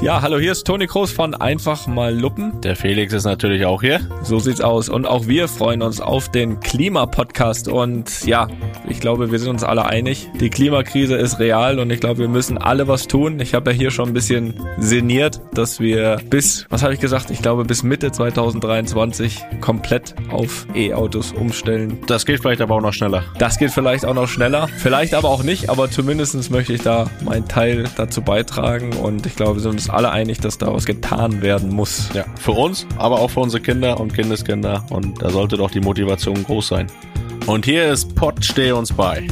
Ja, hallo, hier ist Toni Kroos von Einfach mal Luppen. Der Felix ist natürlich auch hier. So sieht's aus. Und auch wir freuen uns auf den Klimapodcast. Und ja, ich glaube, wir sind uns alle einig. Die Klimakrise ist real und ich glaube, wir müssen alle was tun. Ich habe ja hier schon ein bisschen sinniert, dass wir bis, was habe ich gesagt, ich glaube bis Mitte 2023 komplett auf E-Autos umstellen. Das geht vielleicht aber auch noch schneller. Das geht vielleicht auch noch schneller. Vielleicht aber auch nicht, aber zumindestens möchte ich da meinen Teil dazu beitragen. Und ich glaube, wir sind uns alle einig, dass da was getan werden muss. Ja, für uns, aber auch für unsere Kinder und Kindeskinder. Und da sollte doch die Motivation groß sein. Und hier ist Pott, steh uns bei.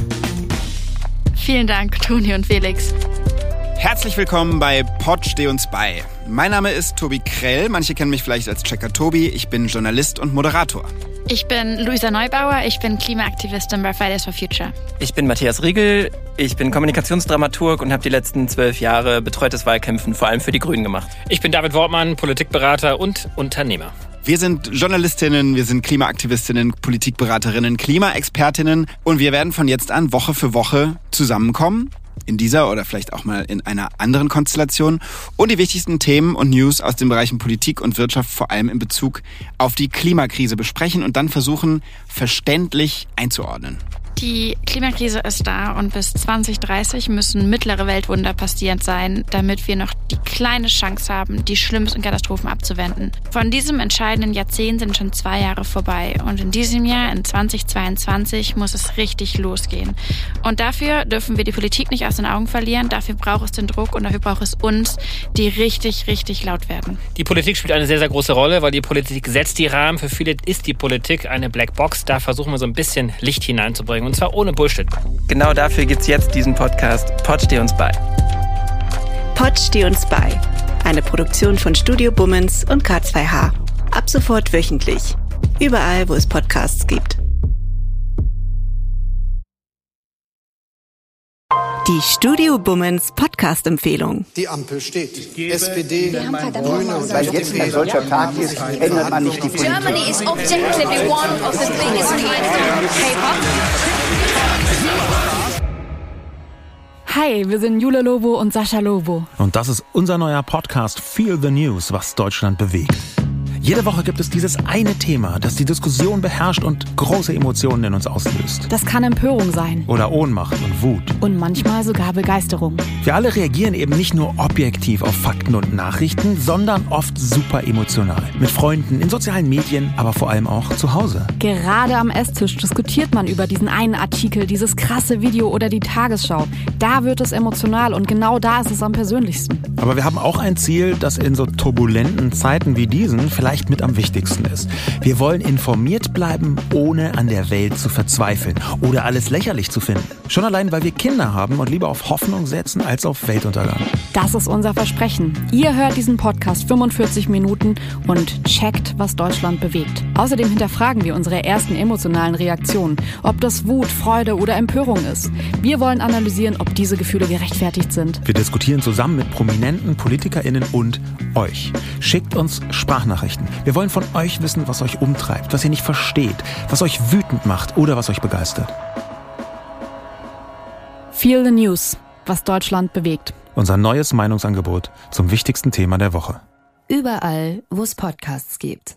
Vielen Dank, Toni und Felix. Herzlich willkommen bei Pod Steh uns bei. Mein Name ist Tobi Krell, manche kennen mich vielleicht als Checker Tobi, ich bin Journalist und Moderator. Ich bin Luisa Neubauer, ich bin Klimaaktivistin bei Fridays for Future. Ich bin Matthias Riegel, ich bin Kommunikationsdramaturg und habe die letzten zwölf Jahre betreutes Wahlkämpfen vor allem für die Grünen gemacht. Ich bin David Wortmann, Politikberater und Unternehmer. Wir sind Journalistinnen, wir sind Klimaaktivistinnen, Politikberaterinnen, Klimaexpertinnen und wir werden von jetzt an Woche für Woche zusammenkommen in dieser oder vielleicht auch mal in einer anderen Konstellation und die wichtigsten Themen und News aus den Bereichen Politik und Wirtschaft vor allem in Bezug auf die Klimakrise besprechen und dann versuchen, verständlich einzuordnen. Die Klimakrise ist da und bis 2030 müssen mittlere Weltwunder passiert sein, damit wir noch die kleine Chance haben, die schlimmsten Katastrophen abzuwenden. Von diesem entscheidenden Jahrzehnt sind schon zwei Jahre vorbei und in diesem Jahr, in 2022, muss es richtig losgehen. Und dafür dürfen wir die Politik nicht aus den Augen verlieren, dafür braucht es den Druck und dafür braucht es uns, die richtig, richtig laut werden. Die Politik spielt eine sehr, sehr große Rolle, weil die Politik setzt die Rahmen. Für viele ist die Politik eine Blackbox. Da versuchen wir so ein bisschen Licht hineinzubringen. Und zwar ohne Bullshit. Genau dafür gibt's jetzt diesen Podcast Pod steh uns bei. Pod steh uns bei. Eine Produktion von Studio Bummens und K2H. Ab sofort wöchentlich. Überall, wo es Podcasts gibt. Die Studio Bummens Podcast-Empfehlung. Die Ampel steht. SPD, Grüne Weil jetzt ein solcher Tag ist, ändert man nicht die Politik. Germany is objectively one of the biggest kinds K-pop. Hi, wir sind Jule Lobo und Sascha Lobo. Und das ist unser neuer Podcast Feel the News, was Deutschland bewegt. Jede Woche gibt es dieses eine Thema, das die Diskussion beherrscht und große Emotionen in uns auslöst. Das kann Empörung sein. Oder Ohnmacht und Wut. Und manchmal sogar Begeisterung. Wir alle reagieren eben nicht nur objektiv auf Fakten und Nachrichten, sondern oft super emotional. Mit Freunden, in sozialen Medien, aber vor allem auch zu Hause. Gerade am Esstisch diskutiert man über diesen einen Artikel, dieses krasse Video oder die Tagesschau. Da wird es emotional und genau da ist es am persönlichsten. Aber wir haben auch ein Ziel, das in so turbulenten Zeiten wie diesen vielleicht mit am wichtigsten ist. Wir wollen informiert bleiben, ohne an der Welt zu verzweifeln oder alles lächerlich zu finden. Schon allein, weil wir Kinder haben und lieber auf Hoffnung setzen als auf Weltuntergang. Das ist unser Versprechen. Ihr hört diesen Podcast 45 Minuten und checkt, was Deutschland bewegt. Außerdem hinterfragen wir unsere ersten emotionalen Reaktionen, ob das Wut, Freude oder Empörung ist. Wir wollen analysieren, ob diese Gefühle gerechtfertigt sind. Wir diskutieren zusammen mit prominenten PolitikerInnen und euch. Schickt uns Sprachnachrichten. Wir wollen von euch wissen, was euch umtreibt, was ihr nicht versteht, was euch wütend macht oder was euch begeistert. Feel the News, was Deutschland bewegt. Unser neues Meinungsangebot zum wichtigsten Thema der Woche. Überall, wo es Podcasts gibt.